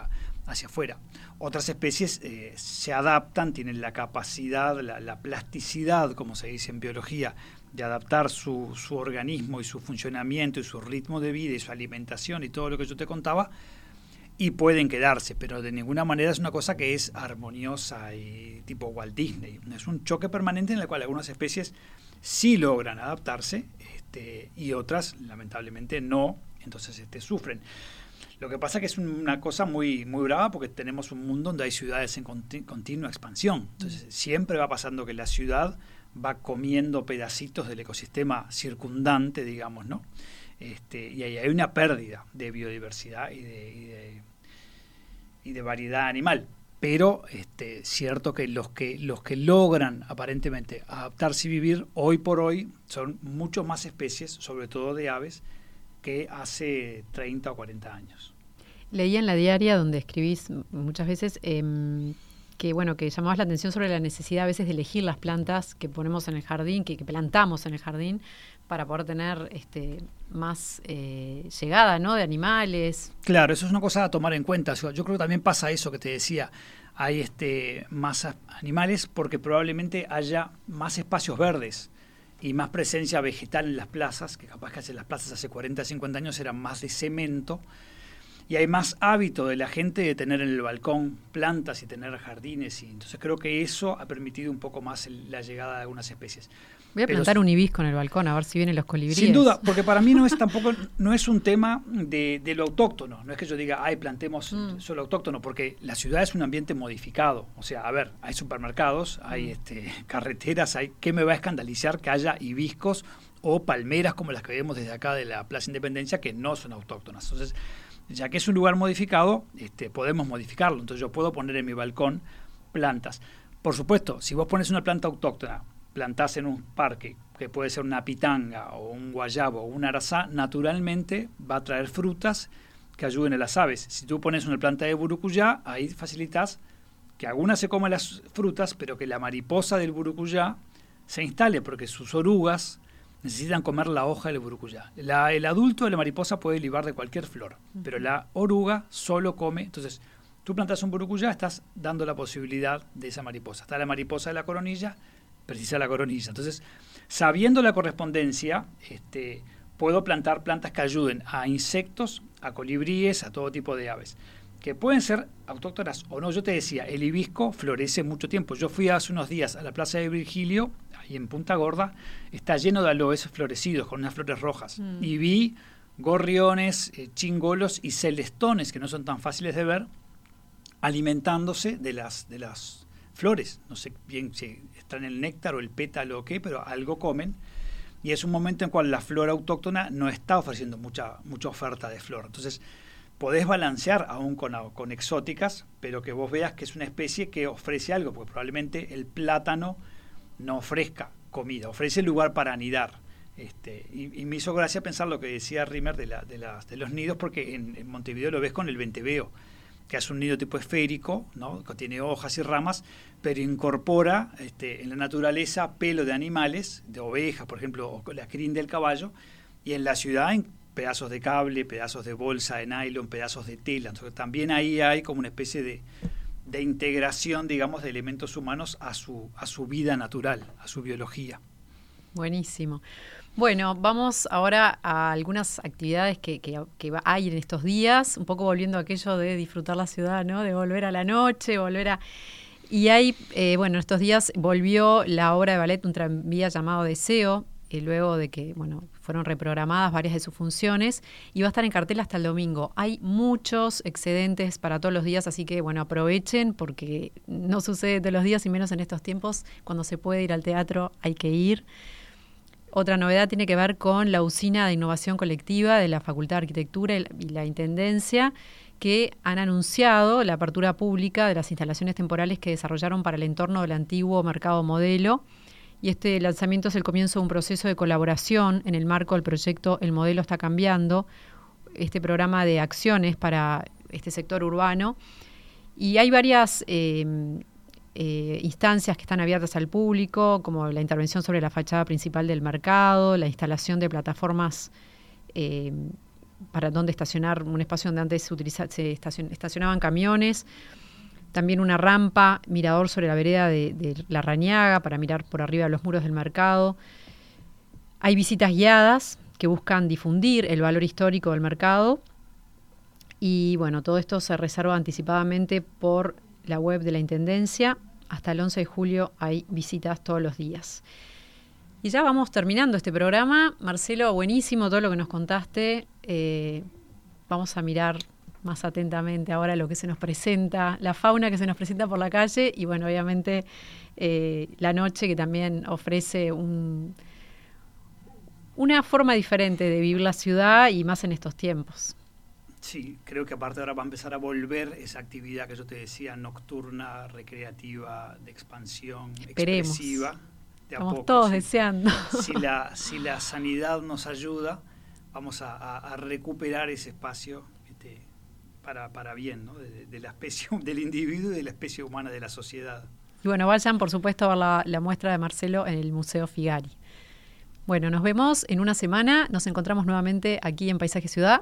hacia afuera. Otras especies eh, se adaptan, tienen la capacidad, la, plasticidad, como se dice en biología, de adaptar su, su, organismo y su funcionamiento y su ritmo de vida y su alimentación y todo lo que yo te contaba, y pueden quedarse, pero de ninguna manera es una cosa que es armoniosa y tipo Walt Disney. Es un choque permanente en el cual algunas especies sí logran adaptarse este, y otras lamentablemente no, entonces este, sufren. Lo que pasa es que es una cosa muy, muy brava porque tenemos un mundo donde hay ciudades en continua expansión. Entonces siempre va pasando que la ciudad va comiendo pedacitos del ecosistema circundante, digamos, ¿no? Este, y ahí hay una pérdida de biodiversidad y de, y de variedad animal pero este, cierto que los que los que logran aparentemente adaptarse y vivir hoy por hoy son mucho más especies, sobre todo de aves, que hace 30 o 40 años. Leí en la diaria donde escribís muchas veces em, que bueno que llamabas la atención sobre la necesidad a veces de elegir las plantas que ponemos en el jardín, que plantamos en el jardín, para poder tener este, más eh, llegada ¿no? de animales. Claro, eso es una cosa a tomar en cuenta. Yo creo que también pasa eso que te decía. Hay este, más animales porque probablemente haya más espacios verdes y más presencia vegetal en las plazas, que capaz que las plazas hace 40, 50 años eran más de cemento y hay más hábito de la gente de tener en el balcón plantas y tener jardines. Y entonces creo que eso ha permitido un poco más la llegada de algunas especies. Voy a plantar un hibisco en el balcón a ver si vienen los colibríes. Sin duda, porque para mí no es tampoco no es un tema de, lo autóctono. No es que yo diga, ay, plantemos mm. solo autóctono, porque la ciudad es un ambiente modificado. O sea, a ver, hay supermercados, hay mm. este, <laughs> carreteras, hay. ¿Qué me va a escandalizar que haya hibiscos o palmeras como las que vemos desde acá de la Plaza Independencia que no son autóctonas? Entonces, ya que es un lugar modificado, este, podemos modificarlo. Entonces yo puedo poner en mi balcón plantas. Por supuesto, si vos pones una planta autóctona, plantás en un parque, que puede ser una pitanga o un guayabo o un arazá, naturalmente va a traer frutas que ayuden a las aves. Si tú pones una planta de burucuyá, ahí facilitas que algunas se coman las frutas, pero que la mariposa del burucuyá se instale, porque sus orugas necesitan comer la hoja del burucuyá. el adulto de la mariposa puede libar de cualquier flor, pero la oruga solo come. Entonces, tú plantas un burucuyá, estás dando la posibilidad de esa mariposa. Está la mariposa de la coronilla, precisa la coronilla. Entonces, sabiendo la correspondencia, este, puedo plantar plantas que ayuden a insectos, a colibríes, a todo tipo de aves que pueden ser autóctonas o no. Yo te decía, el hibisco florece mucho tiempo. Yo fui hace unos días a la Plaza de Virgilio, ahí en Punta Gorda, está lleno de aloes florecidos con unas flores rojas. Mm. Y vi gorriones, eh, chingolos y celestones, que no son tan fáciles de ver, alimentándose de las, de las flores. No sé bien si están en el néctar o el pétalo o qué, pero algo comen. Y es un momento en cual la flora autóctona no está ofreciendo mucha, mucha oferta de flor. Entonces, podés balancear aún con, con exóticas, pero que vos veas que es una especie que ofrece algo, porque probablemente el plátano no ofrezca comida, ofrece lugar para anidar. Este, y, me hizo gracia pensar lo que decía Rimmer de, la, de, de los nidos, porque en, Montevideo lo ves con el venteveo, que es un nido tipo esférico, ¿no? que tiene hojas y ramas, pero incorpora este, en la naturaleza pelo de animales, de ovejas, por ejemplo, o la crin del caballo, y en la ciudad pedazos de cable, pedazos de bolsa de nylon, pedazos de tela. Entonces, también ahí hay como una especie de, de integración, digamos, de elementos humanos a su, a su vida natural, a su biología. Buenísimo. Bueno, vamos ahora a algunas actividades que, que, hay en estos días, un poco volviendo a aquello de disfrutar la ciudad, ¿no? De volver a la noche, volver a... Y hay, eh, bueno, estos días volvió la obra de ballet Un tranvía llamado Deseo, y luego de que bueno, fueron reprogramadas varias de sus funciones y va a estar en cartel hasta el domingo. Hay muchos excedentes para todos los días, así que bueno, aprovechen porque no sucede todos los días y menos en estos tiempos. Cuando se puede ir al teatro hay que ir. Otra novedad tiene que ver con la usina de innovación colectiva de la Facultad de Arquitectura y la Intendencia, que han anunciado la apertura pública de las instalaciones temporales que desarrollaron para el entorno del antiguo mercado modelo y este lanzamiento es el comienzo de un proceso de colaboración en el marco del proyecto El modelo está cambiando, este programa de acciones para este sector urbano. Y hay varias eh, eh, instancias que están abiertas al público, como la intervención sobre la fachada principal del mercado, la instalación de plataformas eh, para donde estacionar, un espacio donde antes se, se estacionaban camiones, también una rampa, mirador sobre la vereda de, La Rañaga para mirar por arriba los muros del mercado. Hay visitas guiadas que buscan difundir el valor histórico del mercado. Y bueno, todo esto se reserva anticipadamente por la web de la Intendencia. Hasta el 11 de julio hay visitas todos los días. Y ya vamos terminando este programa. Marcelo, buenísimo todo lo que nos contaste. Eh, vamos a mirar más atentamente ahora lo que se nos presenta, la fauna que se nos presenta por la calle y bueno, obviamente eh, la noche que también ofrece un, una forma diferente de vivir la ciudad y más en estos tiempos. Sí, creo que aparte ahora va a empezar a volver esa actividad que yo te decía, nocturna, recreativa, de expansión, expresiva. Estamos todos deseando. Si la, si la sanidad nos ayuda, vamos a, recuperar ese espacio este, para, para bien ¿no? de, la especie, <laughs> del individuo y de la especie humana de la sociedad. Y bueno, vayan por supuesto a ver la, muestra de Marcelo en el Museo Figari. Bueno, nos vemos en una semana, nos encontramos nuevamente aquí en Paisaje Ciudad.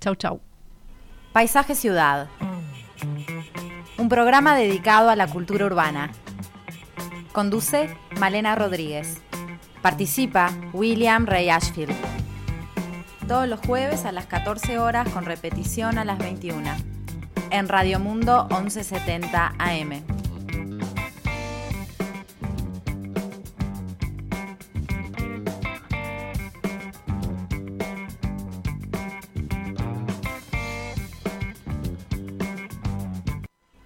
Chau, chau. Paisaje Ciudad. Un programa dedicado a la cultura urbana. Conduce Malena Rodríguez. Participa William Ray Ashfield. todos los jueves a las 14 horas con repetición a las 21. En Radio Mundo 1170 AM.